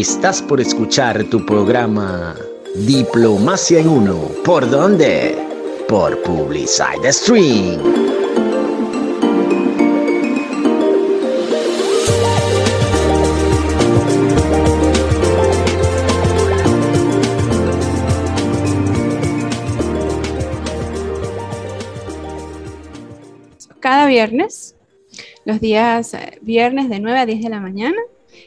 Estás por escuchar tu programa Diplomacia en Uno. ¿Por dónde? Por Publicide Stream. Cada viernes, los días eh, viernes de 9 a 10 de la mañana,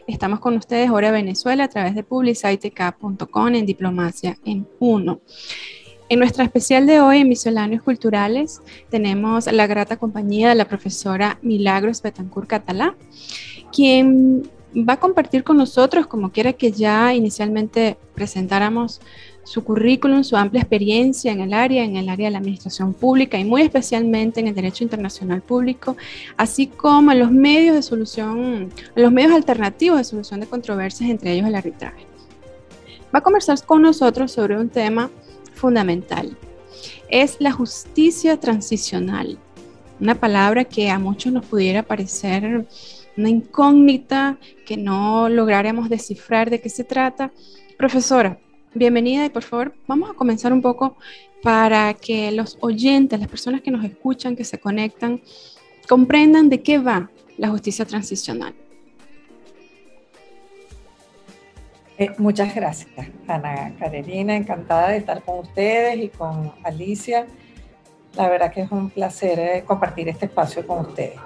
Estamos con ustedes hora Venezuela a través de publicitec.com en Diplomacia en Uno. En nuestra especial de hoy en Misceláneos Culturales tenemos la grata compañía de la profesora Milagros Betancourt Catalá, quien va a compartir con nosotros, como quiera que ya inicialmente presentáramos su currículum, su amplia experiencia en el área, en el área de la administración pública y muy especialmente en el derecho internacional público, así como en los medios de solución, los medios alternativos de solución de controversias, entre ellos el arbitraje. Va a conversar con nosotros sobre un tema fundamental. Es la justicia transicional, una palabra que a muchos nos pudiera parecer una incógnita, que no lograremos descifrar de qué se trata. Profesora, bienvenida y por favor vamos a comenzar un poco para que los oyentes, las personas que nos escuchan, que se conectan, comprendan de qué va la justicia transicional. Eh, muchas gracias, Ana Carolina. Encantada de estar con ustedes y con Alicia. La verdad que es un placer eh, compartir este espacio con ustedes.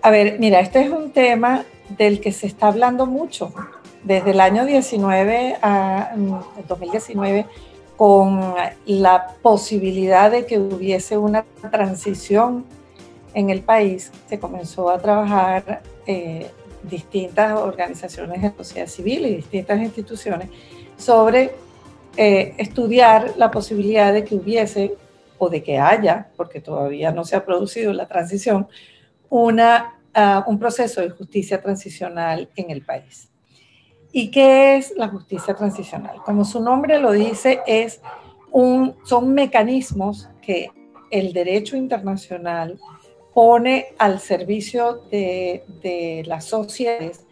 A ver, mira, este es un tema del que se está hablando mucho desde el año 19 a 2019 con la posibilidad de que hubiese una transición en el país, se comenzó a trabajar eh, distintas organizaciones de sociedad civil y distintas instituciones sobre eh, estudiar la posibilidad de que hubiese o de que haya, porque todavía no se ha producido la transición, una, ah, un proceso de justicia transicional en el país. ¿Y qué es la justicia transicional? Como su nombre lo dice, es un, son mecanismos que el derecho internacional pone al servicio de, las sociedades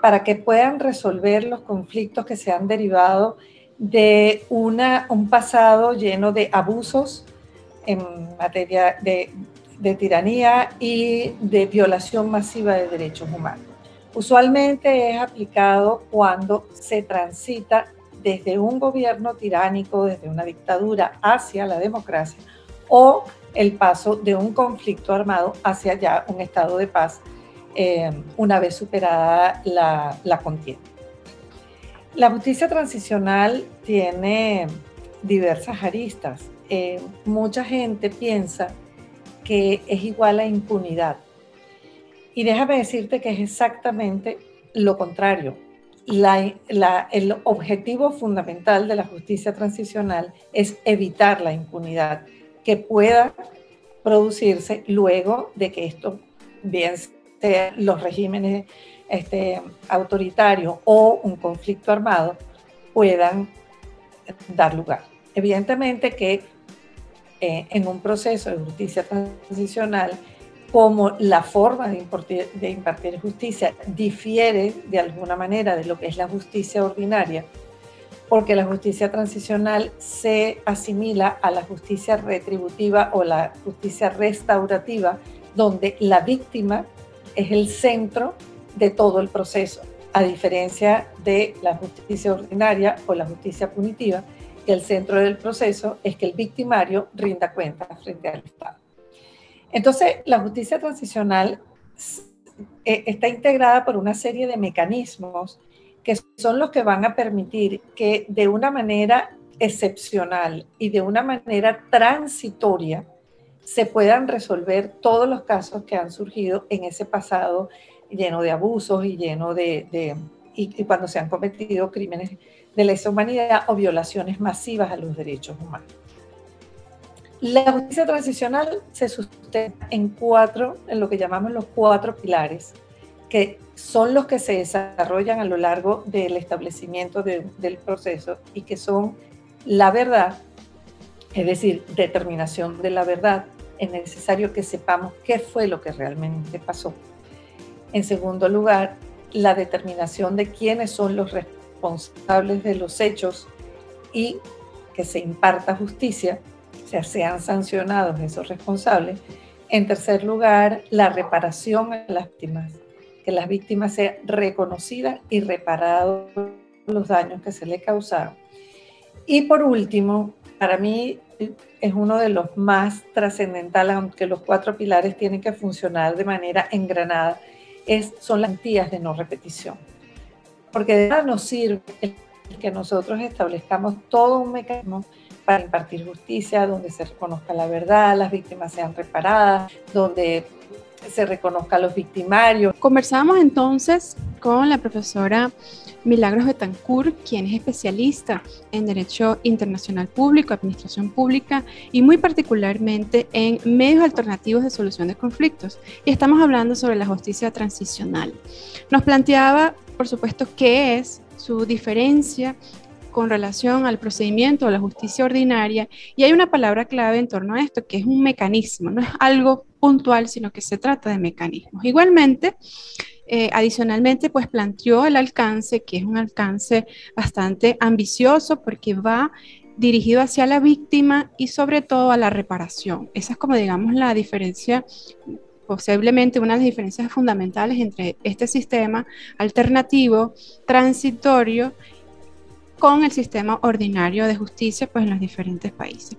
para que puedan resolver los conflictos que se han derivado de una, un pasado lleno de abusos en materia de tiranía y de violación masiva de derechos humanos. Usualmente es aplicado cuando se transita desde un gobierno tiránico, desde una dictadura hacia la democracia o el paso de un conflicto armado hacia ya un estado de paz eh, una vez superada la, contienda. La justicia transicional tiene diversas aristas. Eh, mucha gente piensa que es igual a impunidad y déjame decirte que es exactamente lo contrario. el objetivo fundamental de la justicia transicional es evitar la impunidad que pueda producirse luego de que esto, bien sea los regímenes este, autoritarios o un conflicto armado, puedan dar lugar. Evidentemente que eh, en un proceso de justicia transicional como la forma de impartir, justicia difiere de alguna manera de lo que es la justicia ordinaria, porque la justicia transicional se asimila a la justicia retributiva o la justicia restaurativa, donde la víctima es el centro de todo el proceso, a diferencia de la justicia ordinaria o la justicia punitiva, que el centro del proceso es que el victimario rinda cuenta frente al Estado. Entonces, la justicia transicional eh, está integrada por una serie de mecanismos que son los que van a permitir que de una manera excepcional y de una manera transitoria se puedan resolver todos los casos que han surgido en ese pasado lleno de abusos y lleno de, y cuando se han cometido crímenes de lesa humanidad o violaciones masivas a los derechos humanos. La justicia transicional se sustenta en cuatro, en lo que llamamos los cuatro pilares, que son los que se desarrollan a lo largo del establecimiento del proceso y que son la verdad, es decir, determinación de la verdad. Es necesario que sepamos qué fue lo que realmente pasó. En segundo lugar, la determinación de quiénes son los responsables de los hechos y que se imparta justicia, sea, sean sancionados esos responsables. En tercer lugar, la reparación a las víctimas, que las víctimas sean reconocidas y reparados los daños que se le causaron. Y por último, para mí es uno de los más trascendentales, aunque los cuatro pilares tienen que funcionar de manera engranada, son las garantías de no repetición. Porque de nada nos sirve que nosotros establezcamos todo un mecanismo para impartir justicia, donde se reconozca la verdad, las víctimas sean reparadas, donde se reconozca a los victimarios. Conversamos entonces con la profesora Milagros Betancourt, quien es especialista en Derecho Internacional Público, Administración Pública y muy particularmente en medios alternativos de solución de conflictos. Y estamos hablando sobre la justicia transicional. Nos planteaba, por supuesto, qué es su diferencia con relación al procedimiento de la justicia ordinaria y hay una palabra clave en torno a esto, que es un mecanismo, no es algo puntual, sino que se trata de mecanismos. Igualmente, eh, adicionalmente, pues planteó el alcance, que es un alcance bastante ambicioso porque va dirigido hacia la víctima y sobre todo a la reparación. Esa es como digamos la diferencia posiblemente una de las diferencias fundamentales entre este sistema alternativo, transitorio, con el sistema ordinario de justicia pues, en los diferentes países.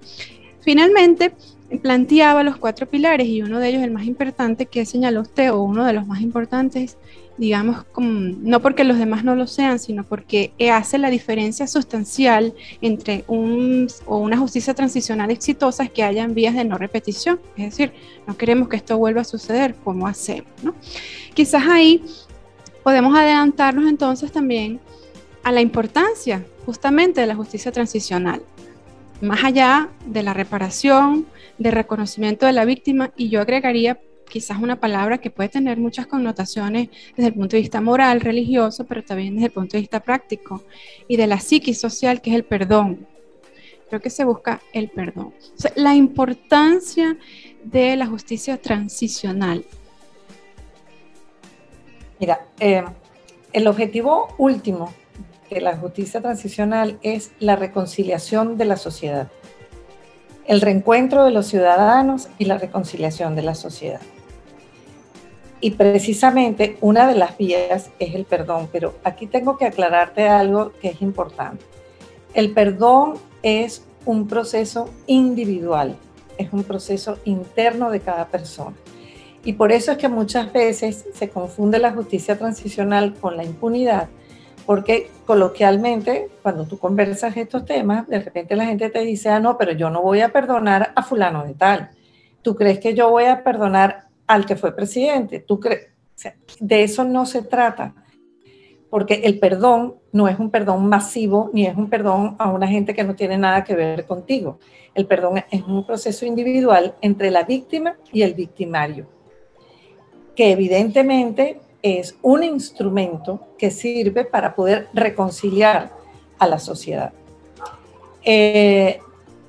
Finalmente, planteaba los cuatro pilares y uno de ellos, el más importante que señaló usted, o uno de los más importantes, digamos, no porque los demás no lo sean, sino porque hace la diferencia sustancial entre un, o una justicia transicional exitosa que hayan vías de no repetición. Es decir, no queremos que esto vuelva a suceder, ¿cómo hacemos? ¿no? Quizás ahí podemos adelantarnos entonces también a la importancia justamente de la justicia transicional más allá de la reparación, de reconocimiento de la víctima, y yo agregaría quizás una palabra que puede tener muchas connotaciones desde el punto de vista moral, religioso, pero también desde el punto de vista práctico y de la psiquis social, que es el perdón. Creo que se busca el perdón. la importancia de la justicia transicional. Mira, eh, el objetivo último la justicia transicional es la reconciliación de la sociedad, el reencuentro de los ciudadanos y la reconciliación de la sociedad. Y precisamente una de las vías es el perdón, pero aquí tengo que aclararte algo que es importante. El perdón es un proceso individual, es un proceso interno de cada persona. Y por eso es que muchas veces se confunde la justicia transicional con la impunidad, porque coloquialmente, cuando tú conversas estos temas, de repente la gente te dice, ah, no, pero yo no voy a perdonar a fulano de tal. ¿Tú crees que yo voy a perdonar al que fue presidente? ¿Tú crees? de eso no se trata, porque el perdón no es un perdón masivo ni es un perdón a una gente que no tiene nada que ver contigo. El perdón es un proceso individual entre la víctima y el victimario, que evidentemente es un instrumento que sirve para poder reconciliar a la sociedad. Eh,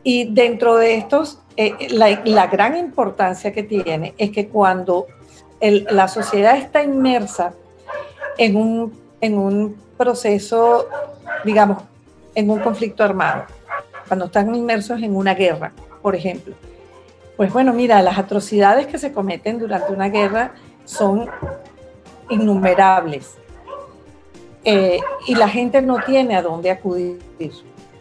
y dentro de estos, eh, la, gran importancia que tiene es que cuando la sociedad está inmersa en un, en un proceso, digamos, en un conflicto armado, cuando están inmersos en una guerra, por ejemplo, pues bueno, mira, las atrocidades que se cometen durante una guerra son innumerables. Eh, y la gente no tiene a dónde acudir.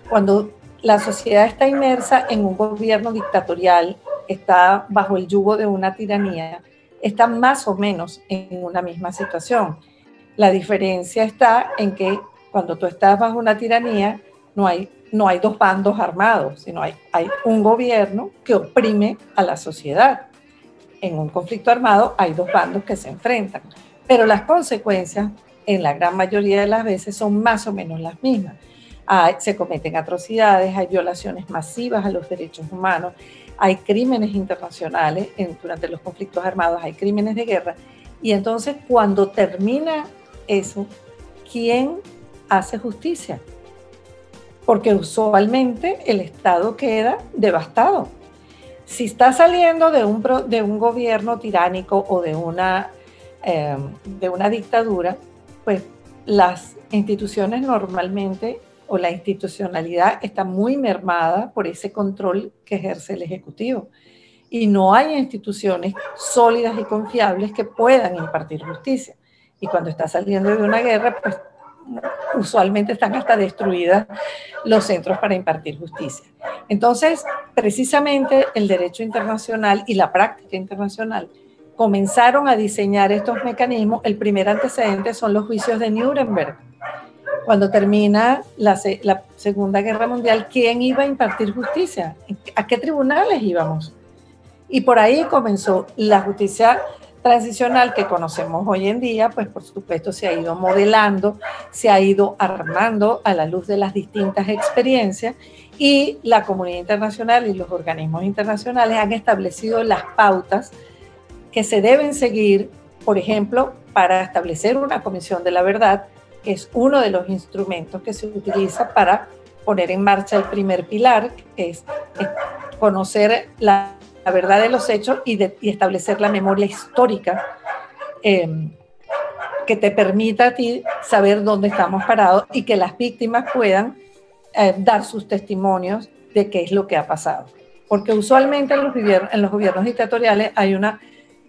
Cuando la sociedad está inmersa en un gobierno dictatorial, está bajo el yugo de una tiranía, está más o menos en una misma situación. La diferencia está en que cuando tú estás bajo una tiranía, no hay, no hay dos bandos armados, sino hay, hay un gobierno que oprime a la sociedad. En un conflicto armado hay dos bandos que se enfrentan pero las consecuencias en la gran mayoría de las veces son más o menos las mismas. se cometen atrocidades, hay violaciones masivas a los derechos humanos, hay crímenes internacionales durante los conflictos armados, hay crímenes de guerra. Y entonces cuando termina eso, ¿quién hace justicia? Porque usualmente el Estado queda devastado. Si está saliendo de un, de un gobierno tiránico o de una Em, de una dictadura, pues las instituciones normalmente o la institucionalidad está muy mermada por ese control que ejerce el Ejecutivo. Y no hay instituciones sólidas y confiables que puedan impartir justicia. Y cuando está saliendo de una guerra, pues usualmente están hasta destruidas los centros para impartir justicia. Entonces, precisamente el derecho internacional y la práctica internacional comenzaron a diseñar estos mecanismos. El primer antecedente son los juicios de Nuremberg. Cuando termina la, la Segunda Guerra Mundial, ¿quién iba a impartir justicia? ¿A qué tribunales íbamos? Y por ahí comenzó la justicia transicional que conocemos hoy en día, pues por supuesto se ha ido modelando, se ha ido armando a la luz de las distintas experiencias y la comunidad internacional y los organismos internacionales han establecido las pautas que se deben seguir, por ejemplo, para establecer una comisión de la verdad, es uno de los instrumentos que se utiliza para poner en marcha el primer pilar, que es, conocer la, verdad de los hechos y, establecer la memoria histórica em, que te permita a ti saber dónde estamos parados y que las víctimas puedan eh, dar sus testimonios de qué es lo que ha pasado. Porque usualmente en los gobiernos dictatoriales hay una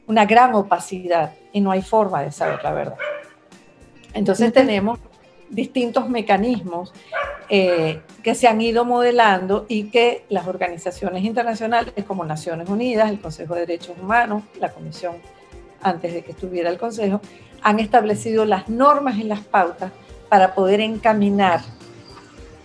una gran opacidad y no hay forma de saber la verdad. Entonces tenemos distintos mecanismos eh, que se han ido modelando y que las organizaciones internacionales como Naciones Unidas, el Consejo de Derechos Humanos, la Comisión antes de que estuviera el Consejo, han establecido las normas y las pautas para poder encaminar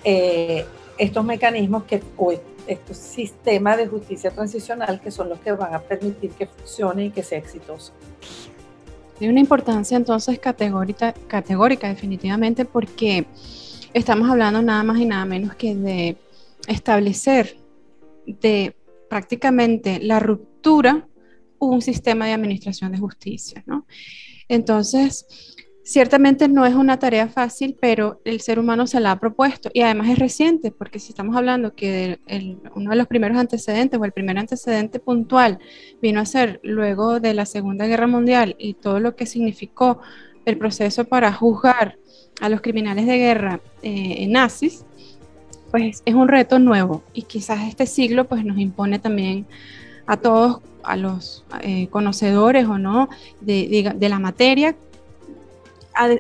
eh, estos mecanismos que hoy estos sistemas de justicia transicional que son los que van a permitir que funcione y que sea exitoso. Tiene una importancia entonces categórica, categórica definitivamente porque estamos hablando nada más y nada menos que de establecer de prácticamente la ruptura un sistema de administración de justicia, ¿no? Entonces, Ciertamente no es una tarea fácil, pero el ser humano se la ha propuesto y además es reciente, porque si estamos hablando que uno de los primeros antecedentes o el primer antecedente puntual vino a ser luego de la Segunda Guerra Mundial y todo lo que significó el proceso para juzgar a los criminales de guerra eh, nazis, pues es un reto nuevo. Y quizás este siglo pues nos impone también a todos, a los eh, conocedores o no de, de la materia,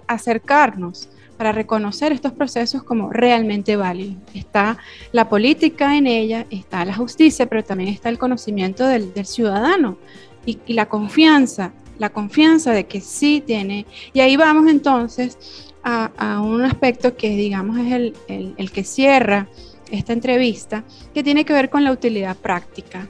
acercarnos para reconocer estos procesos como realmente válidos. Está la política en ella, está la justicia, pero también está el conocimiento del, ciudadano y, la confianza, la confianza de que sí tiene. Y ahí vamos entonces a, un aspecto que digamos es el, el que cierra esta entrevista, que tiene que ver con la utilidad práctica.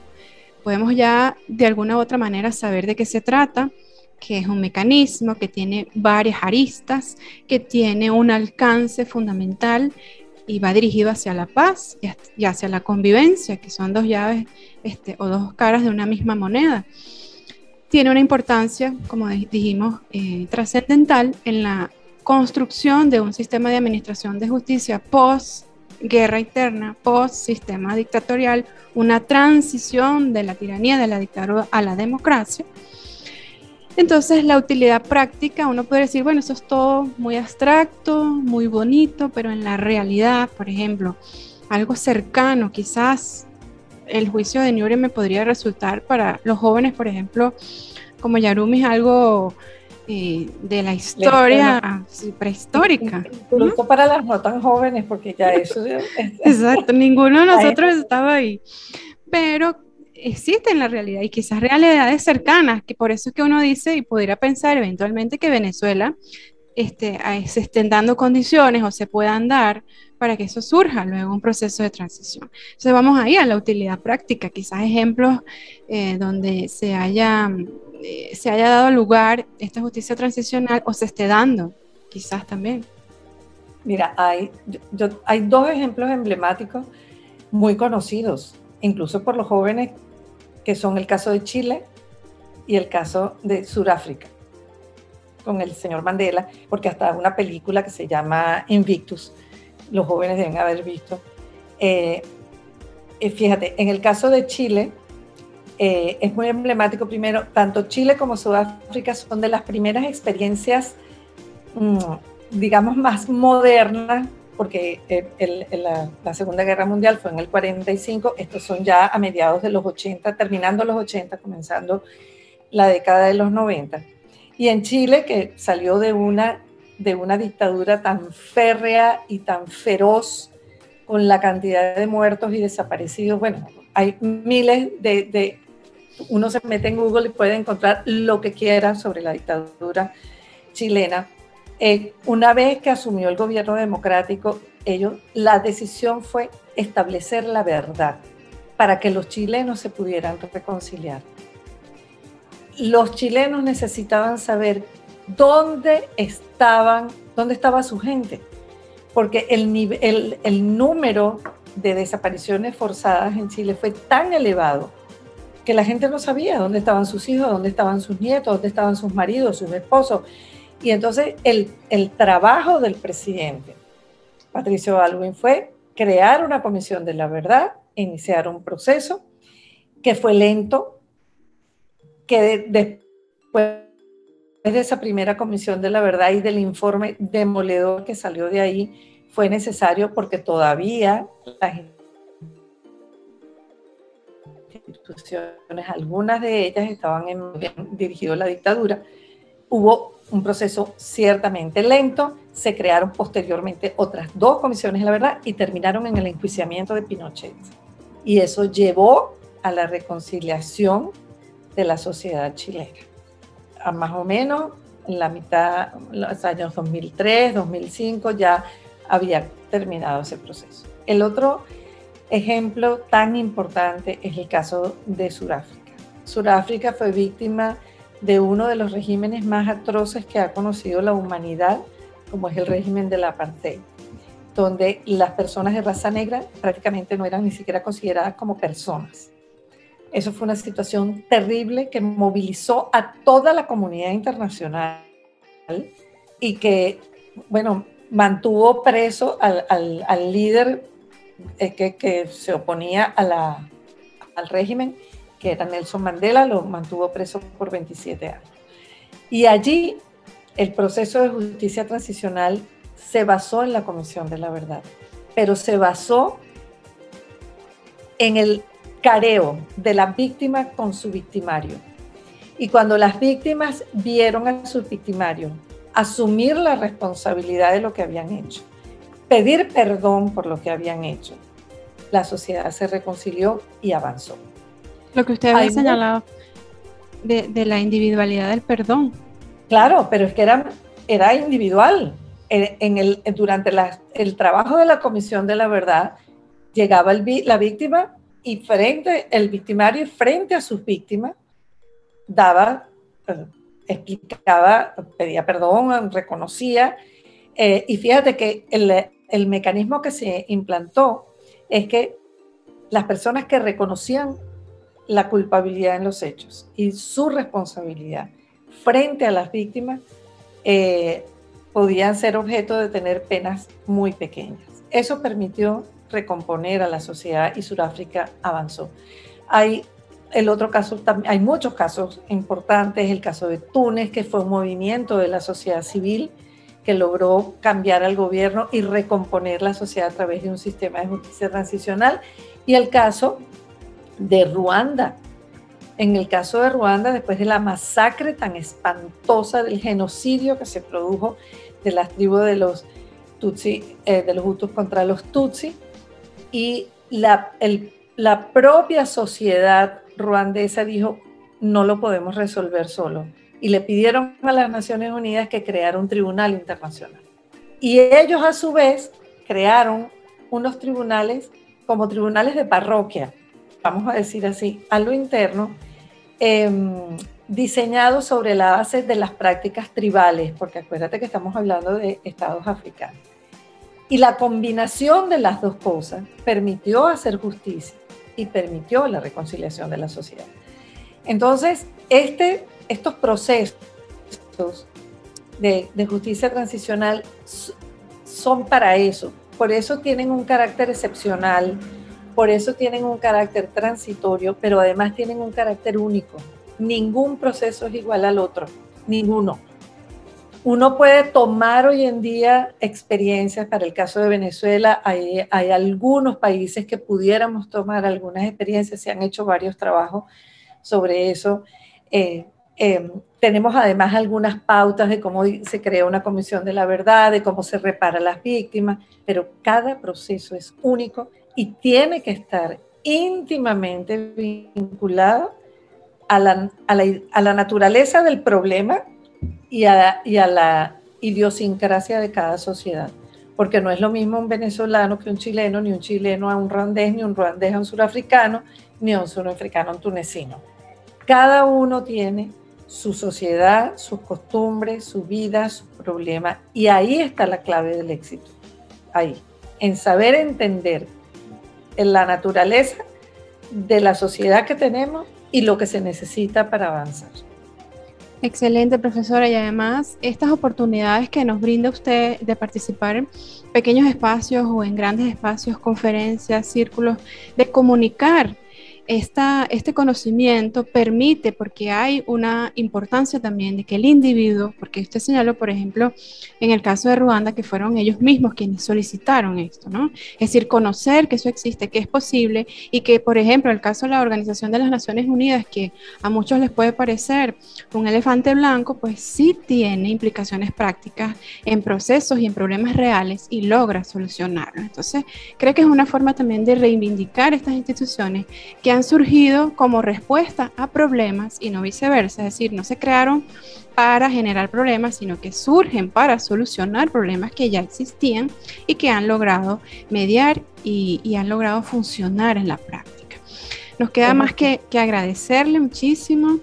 Podemos ya de alguna u otra manera saber de qué se trata que es un mecanismo que tiene varias aristas, que tiene un alcance fundamental y va dirigido hacia la paz y hacia la convivencia, que son dos llaves este, o dos caras de una misma moneda. Tiene una importancia, como dijimos, eh, trascendental en la construcción de un sistema de administración de justicia post guerra interna, post sistema dictatorial, una transición de la tiranía de la dictadura a la democracia entonces, la utilidad práctica, uno puede decir, bueno, eso es todo muy abstracto, muy bonito, pero en la realidad, por ejemplo, algo cercano, quizás el juicio de Nuremberg me podría resultar para los jóvenes, por ejemplo, como Yarumi, algo eh, de la historia prehistórica. Incluso para las no tan jóvenes, porque ya eso... Exacto, ninguno de nosotros estaba ahí. Pero existe en la realidad y quizás realidades cercanas, que por eso es que uno dice y podría pensar eventualmente que Venezuela este, se estén dando condiciones o se puedan dar para que eso surja luego un proceso de transición. Entonces vamos ahí a la utilidad práctica, quizás ejemplos eh, donde se haya, eh, se haya dado lugar esta justicia transicional o se esté dando, quizás también. Mira, hay, hay dos ejemplos emblemáticos muy conocidos, incluso por los jóvenes que son el caso de Chile y el caso de Sudáfrica, con el señor Mandela, porque hasta una película que se llama Invictus, los jóvenes deben haber visto. Eh, eh, fíjate, en el caso de Chile, eh, es muy emblemático primero, tanto Chile como Sudáfrica son de las primeras experiencias mm, digamos, más moderna, porque la, Segunda Guerra Mundial fue en el 45, estos son ya a mediados de los 80, terminando los 80, comenzando la década de los 90. Y en Chile, que salió de una, de una dictadura tan férrea y tan feroz, con la cantidad de muertos y desaparecidos, bueno, hay miles de, uno se mete en Google y puede encontrar lo que quiera sobre la dictadura chilena. Eh, una vez que asumió el gobierno democrático, ellos, la decisión fue establecer la verdad para que los chilenos se pudieran reconciliar. Los chilenos necesitaban saber dónde estaban, dónde estaba su gente, porque el, el, el número de desapariciones forzadas en Chile fue tan elevado que la gente no sabía dónde estaban sus hijos, dónde estaban sus nietos, dónde estaban sus maridos, sus esposos. Y entonces el, el trabajo del presidente, Patricio Baldwin, fue crear una comisión de la verdad, iniciar un proceso que fue lento, que después de esa primera comisión de la verdad y del informe demoledor que salió de ahí, fue necesario porque todavía las instituciones, algunas de ellas estaban en, dirigido a la dictadura. Hubo un proceso ciertamente lento, se crearon posteriormente otras dos comisiones de la verdad y terminaron en el enjuiciamiento de Pinochet. Y eso llevó a la reconciliación de la sociedad chilena. A más o menos en la mitad, los años 2003, 2005, ya había terminado ese proceso. El otro ejemplo tan importante es el caso de Sudáfrica. Sudáfrica fue víctima de uno de los regímenes más atroces que ha conocido la humanidad, como es el régimen del apartheid, donde las personas de raza negra prácticamente no eran ni siquiera consideradas como personas. Eso fue una situación terrible que movilizó a toda la comunidad internacional y que, bueno, mantuvo preso al, al líder eh, que, se oponía a al régimen, que era Nelson Mandela, lo mantuvo preso por 27 años. Y allí el proceso de justicia transicional se basó en la Comisión de la Verdad, pero se basó en el careo de la víctima con su victimario. Y cuando las víctimas vieron a su victimario asumir la responsabilidad de lo que habían hecho, pedir perdón por lo que habían hecho. La sociedad se reconcilió y avanzó. Lo que usted había señalado de, la individualidad del perdón. Claro, pero es que era, era individual. En, el, durante el trabajo de la Comisión de la Verdad, llegaba la víctima y frente, el victimario frente a sus víctimas, daba eh, explicaba, pedía perdón, reconocía. Eh, y fíjate que el, mecanismo que se implantó es que las personas que reconocían la culpabilidad en los hechos y su responsabilidad frente a las víctimas eh, podían ser objeto de tener penas muy pequeñas. Eso permitió recomponer a la sociedad y Sudáfrica avanzó. Hay el otro caso, hay muchos casos importantes, el caso de Túnez, que fue un movimiento de la sociedad civil que logró cambiar al gobierno y recomponer la sociedad a través de un sistema de justicia transicional, y el caso de Ruanda. En el caso de Ruanda, después de la masacre tan espantosa del genocidio que se produjo de las tribus de los Tutsi, eh, de los Hutus contra los Tutsi, y la, la propia sociedad ruandesa dijo, no lo podemos resolver solo. Y le pidieron a las Naciones Unidas que creara un tribunal internacional. Y ellos a su vez crearon unos tribunales como tribunales de parroquia, vamos a decir así, a lo interno, em, diseñados sobre la base de las prácticas tribales, porque acuérdate que estamos hablando de estados africanos. Y la combinación de las dos cosas permitió hacer justicia y permitió la reconciliación de la sociedad. Entonces, este, estos procesos de, justicia transicional son para eso, por eso tienen un carácter excepcional, por eso tienen un carácter transitorio, pero además tienen un carácter único. Ningún proceso es igual al otro, ninguno. uno puede tomar hoy en día experiencias, para el caso de Venezuela, hay, algunos países que pudiéramos tomar algunas experiencias, se han hecho varios trabajos sobre eso. Eh, em, tenemos además algunas pautas de cómo se crea una comisión de la verdad, de cómo se repara a las víctimas, pero cada proceso es único y tiene que estar íntimamente vinculado a la, a la naturaleza del problema y a, la idiosincrasia de cada sociedad. Porque no es lo mismo un venezolano que un chileno, ni un chileno a un ruandés, ni un ruandés a un surafricano, ni un surafricano a un tunecino. Cada uno tiene su sociedad, sus costumbres, su vida, sus problemas. Y ahí está la clave del éxito. Ahí. En saber entender en la naturaleza de la sociedad que tenemos y lo que se necesita para avanzar. Excelente, profesora. Y además, estas oportunidades que nos brinda usted de participar en pequeños espacios o en grandes espacios, conferencias, círculos, de comunicar este conocimiento permite, porque hay una importancia también de que el individuo, porque usted señaló, por ejemplo, en el caso de Ruanda, que fueron ellos mismos quienes solicitaron esto, ¿no? Es decir, conocer que eso existe, que es posible y que, por ejemplo, el caso de la Organización de las Naciones Unidas, que a muchos les puede parecer un elefante blanco, pues sí tiene implicaciones prácticas en procesos y en problemas reales y logra solucionarlos. Entonces, creo que es una forma también de reivindicar estas instituciones que han surgido como respuesta a problemas y no viceversa, es decir, no se crearon para generar problemas, sino que surgen para solucionar problemas que ya existían y que han logrado mediar y, han logrado funcionar en la práctica. Nos queda más que, que agradecerle muchísimo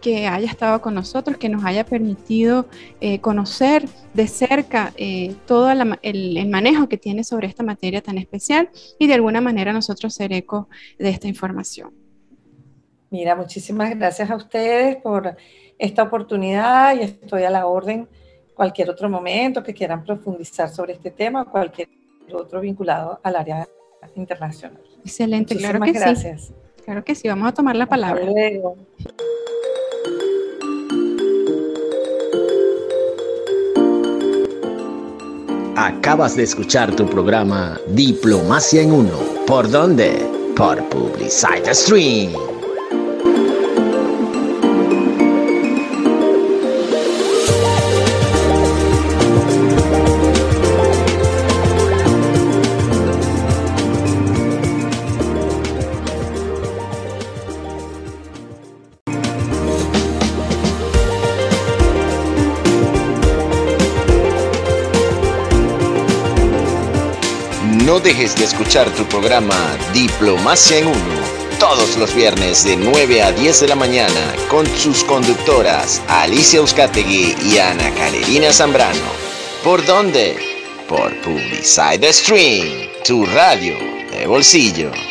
que haya estado con nosotros, que nos haya permitido eh, conocer de cerca eh, todo el, manejo que tiene sobre esta materia tan especial y de alguna manera nosotros ser eco de esta información. Mira, muchísimas gracias a ustedes por esta oportunidad y estoy a la orden cualquier otro momento que quieran profundizar sobre este tema, cualquier otro vinculado al área internacional. Excelente, claro que gracias. sí. Claro que sí, vamos a tomar la palabra. luego. Acabas de escuchar tu programa Diplomacia en Uno. ¿Por dónde? Por Publicite Stream. No dejes de escuchar tu programa Diplomacia en Uno todos los viernes de 9 a 10 de la mañana con sus conductoras Alicia Euskategui y Ana Carolina Zambrano. ¿Por dónde? Por Publicide Stream, tu radio de bolsillo.